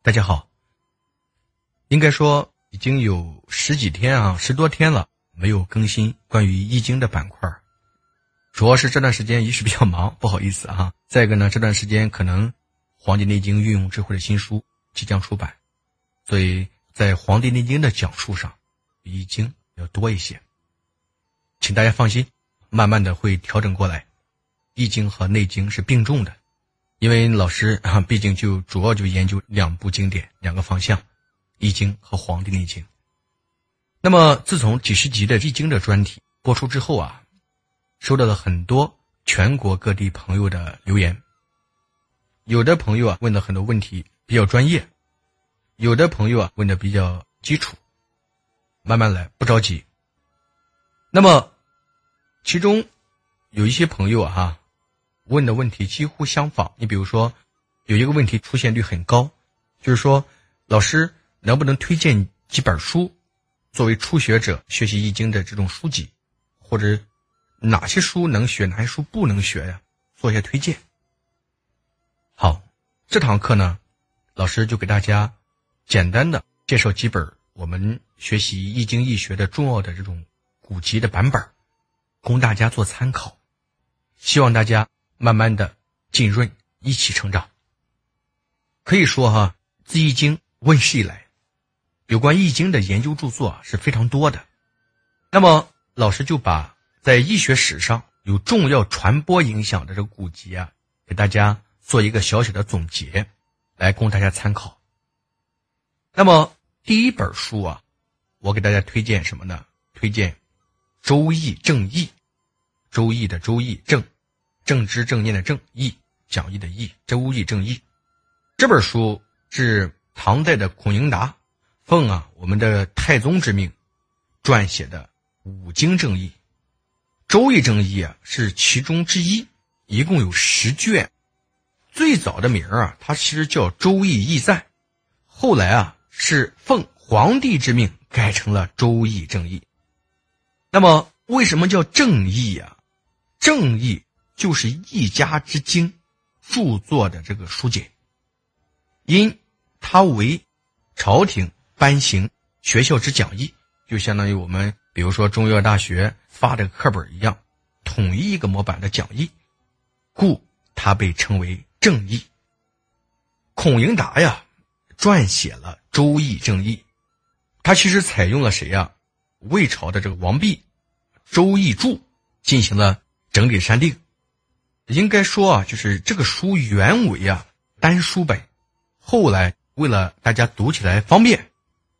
大家好。应该说已经有十几天啊，十多天了没有更新关于易经的板块，主要是这段时间一是比较忙，不好意思啊。再一个呢，这段时间可能《黄帝内经运用智慧》的新书即将出版，所以在《黄帝内经》的讲述上比，易经要多一些。请大家放心，慢慢的会调整过来。易经和内经是并重的。因为老师啊，毕竟就主要就研究两部经典，两个方向，《易经》和《黄帝内经》。那么，自从几十集的《易经》的专题播出之后啊，收到了很多全国各地朋友的留言。有的朋友啊问的很多问题比较专业，有的朋友啊问的比较基础。慢慢来，不着急。那么，其中有一些朋友啊。问的问题几乎相仿。你比如说，有一个问题出现率很高，就是说，老师能不能推荐几本书，作为初学者学习易经的这种书籍，或者哪些书能学，哪些书不能学呀？做一下推荐。好，这堂课呢，老师就给大家简单的介绍几本我们学习易经易学的重要的这种古籍的版本，供大家做参考。希望大家。慢慢的浸润，一起成长。可以说哈，自易经问世以来，有关易经的研究著作是非常多的。那么老师就把在易学史上有重要传播影响的这个古籍啊，给大家做一个小小的总结，来供大家参考。那么第一本书啊，我给大家推荐什么呢？推荐《周易正义》，《周易》的《周易正》。正知正念的正义，讲义的义，周易正义这本书是唐代的孔颖达奉啊我们的太宗之命撰写的五经正义，周易正义啊是其中之一，一共有十卷。最早的名儿啊，它其实叫周易义赞，后来啊是奉皇帝之命改成了周易正义。那么为什么叫正义啊？正义。就是一家之经著作的这个书简，因它为朝廷颁行学校之讲义，就相当于我们比如说中医药大学发的课本一样，统一一个模板的讲义，故它被称为正义。孔颖达呀，撰写了《周易正义》，他其实采用了谁呀？魏朝的这个王弼《周易注》进行了整理删定。应该说啊，就是这个书原为啊单书本，后来为了大家读起来方便，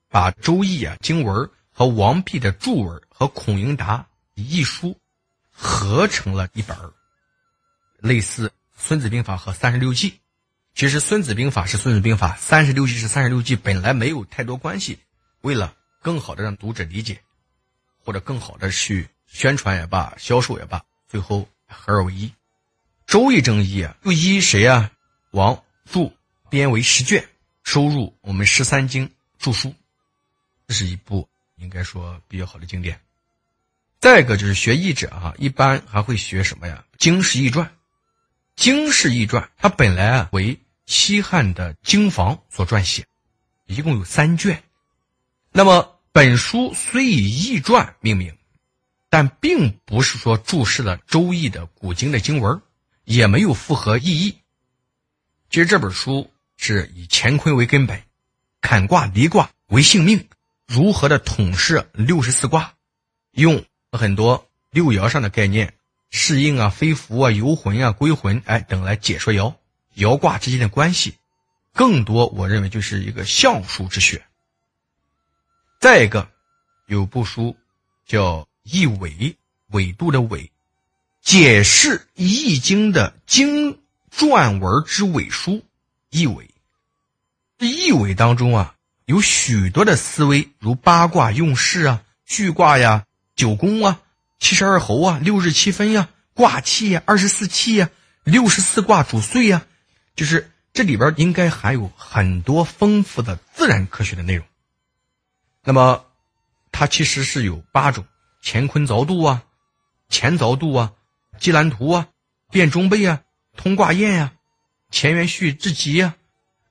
把《周易》啊经文和王弼的注文和孔颖达一书合成了一本类似《孙子兵法》和《三十六计》。其实《孙子兵法》是《孙子兵法》，《三十六计》是《三十六计》，本来没有太多关系。为了更好的让读者理解，或者更好的去宣传也罢、销售也罢，最后合二为一。周易正义啊，又依谁啊？王著编为十卷，收入我们十三经著书，这是一部应该说比较好的经典。再一个就是学易者啊，一般还会学什么呀？经世易传，经世易传它本来啊为西汉的经房所撰写，一共有三卷。那么本书虽以易传命名，但并不是说注释了周易的古经的经文。也没有复合意义。其实这本书是以乾坤为根本，坎卦离卦为性命，如何的统摄六十四卦，用很多六爻上的概念，适应啊、飞符啊、游魂啊、归魂哎等来解说爻爻卦之间的关系。更多我认为就是一个相术之学。再一个，有部书叫《易纬》，纬度的纬。解释《易经》的经传文之伪书《易纬》，这《易纬》当中啊，有许多的思维，如八卦用事啊、序卦呀、九宫啊、七十二候啊、六日七分呀、卦气呀、二十四气呀、六十四卦主岁呀，就是这里边应该含有很多丰富的自然科学的内容。那么，它其实是有八种：乾坤凿度啊、乾凿度啊。积兰图啊，变中备啊，通卦验呀，乾元序至极啊，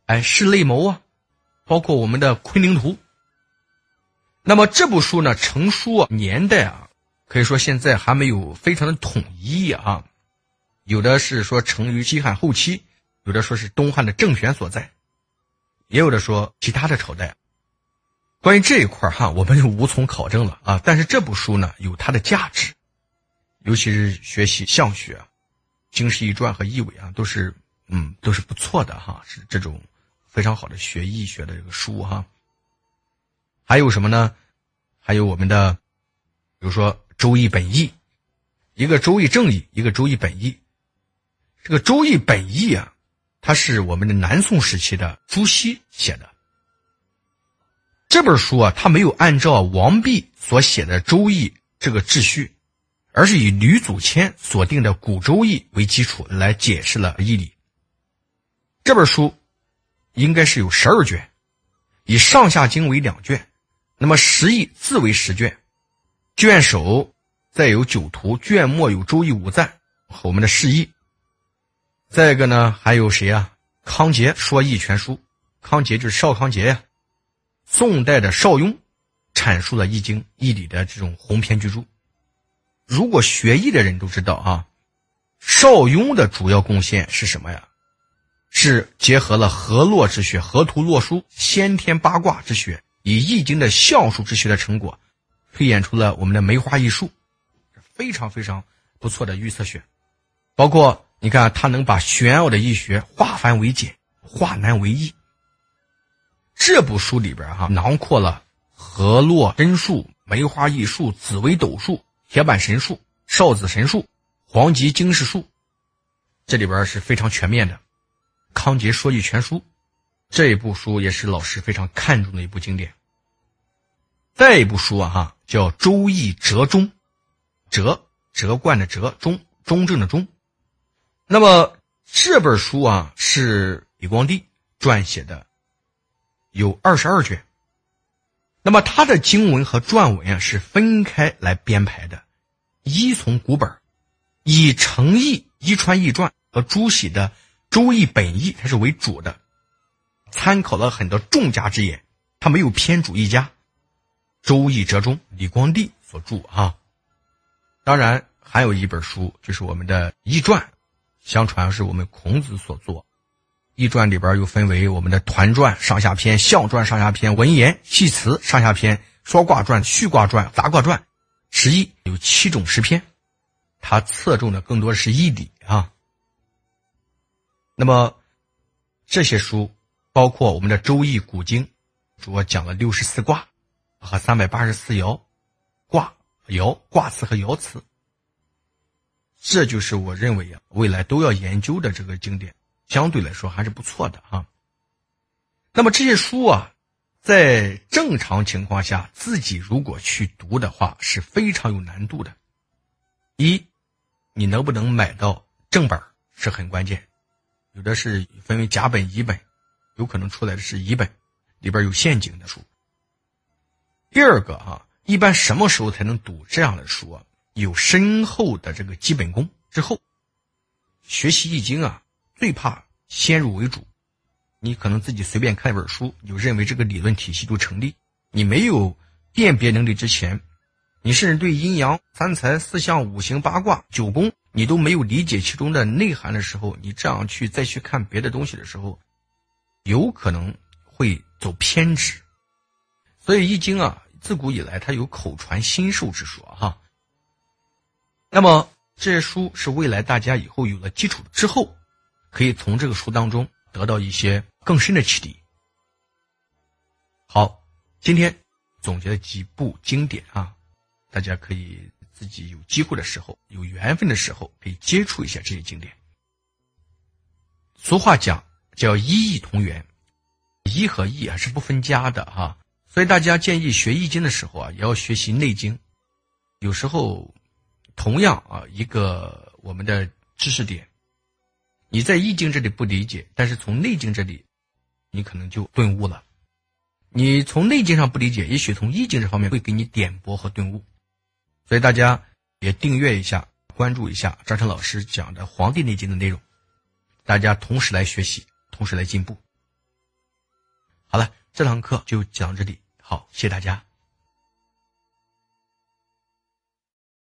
哎，视类谋啊，包括我们的《昆凌图》。那么这部书呢，成书年代啊，可以说现在还没有非常的统一啊。有的是说成于西汉后期，有的说是东汉的政权所在，也有的说其他的朝代。关于这一块哈，我们就无从考证了啊。但是这部书呢，有它的价值，尤其是学习相学、经世易传和易纬啊，都是嗯，都是不错的哈，是这种非常好的学易学的这个书哈。还有什么呢？还有我们的，比如说《周易本义》，一个《周易正义》，一个《周易本义》。这个《周易本义》啊，它是我们的南宋时期的朱熹写的。这本书啊，它没有按照王弼所写的《周易》这个秩序，而是以吕祖谦所定的古《周易》为基础来解释了义理。这本书应该是有十二卷，以上下经为两卷。那么十义字为十卷，卷首再有九图，卷末有《周易》五赞和我们的释义。再一个呢，还有谁啊？康节说易全书，康节就是邵康节呀。宋代的邵雍阐述了易经义理的这种鸿篇巨著。如果学易的人都知道啊，邵雍的主要贡献是什么呀？是结合了河洛之学、河图洛书、先天八卦之学。以易经的象数之学的成果，推演出了我们的梅花易数，非常非常不错的预测学。包括你看，他能把玄奥的易学化繁为简，化难为易。这部书里边哈，囊括了河洛真数、梅花易数、紫微斗数、铁板神术、少子神术、黄极经世术，这里边是非常全面的。康杰说易全书，这一部书也是老师非常看重的一部经典。再一部书啊，哈，叫《周易折中》，折折贯的折，中中正的中。那么这本书啊，是李光地撰写的，有二十二卷。那么他的经文和篆文啊是分开来编排的，依从古本，以程颐、一川易传和朱熹的《周易本义》它是为主的，参考了很多众家之言，它没有偏主一家。《周易折中》，李光地所著啊。当然还有一本书，就是我们的《易传》，相传是我们孔子所作。《易传》里边又分为我们的团传上下篇、象传上下篇、文言系辞上下篇、说卦传、序卦传、杂卦传，十义有七种诗篇。它侧重的更多的是义理啊。那么这些书，包括我们的《周易》古经，主要讲了六十四卦。和三百八十四爻卦爻卦辞和爻辞，这就是我认为啊，未来都要研究的这个经典，相对来说还是不错的啊。那么这些书啊，在正常情况下，自己如果去读的话，是非常有难度的。一，你能不能买到正本是很关键，有的是分为甲本乙本，有可能出来的是乙本，里边有陷阱的书。第二个啊，一般什么时候才能读这样的书啊？有深厚的这个基本功之后，学习易经啊，最怕先入为主。你可能自己随便看一本书，你就认为这个理论体系就成立。你没有辨别能力之前，你甚至对阴阳、三才、四象、五行、八卦、九宫，你都没有理解其中的内涵的时候，你这样去再去看别的东西的时候，有可能会走偏执。所以《易经》啊，自古以来它有口传心授之说哈。那么这些书是未来大家以后有了基础之后，可以从这个书当中得到一些更深的启迪。好，今天总结了几部经典啊，大家可以自己有机会的时候、有缘分的时候，可以接触一下这些经典。俗话讲叫“一易同源”，一和易还是不分家的哈。所以大家建议学易经的时候啊，也要学习内经。有时候，同样啊，一个我们的知识点，你在易经这里不理解，但是从内经这里，你可能就顿悟了。你从内经上不理解，也许从易经这方面会给你点拨和顿悟。所以大家也订阅一下，关注一下张成老师讲的《黄帝内经》的内容，大家同时来学习，同时来进步。好了。这堂课就讲这里，好，谢谢大家。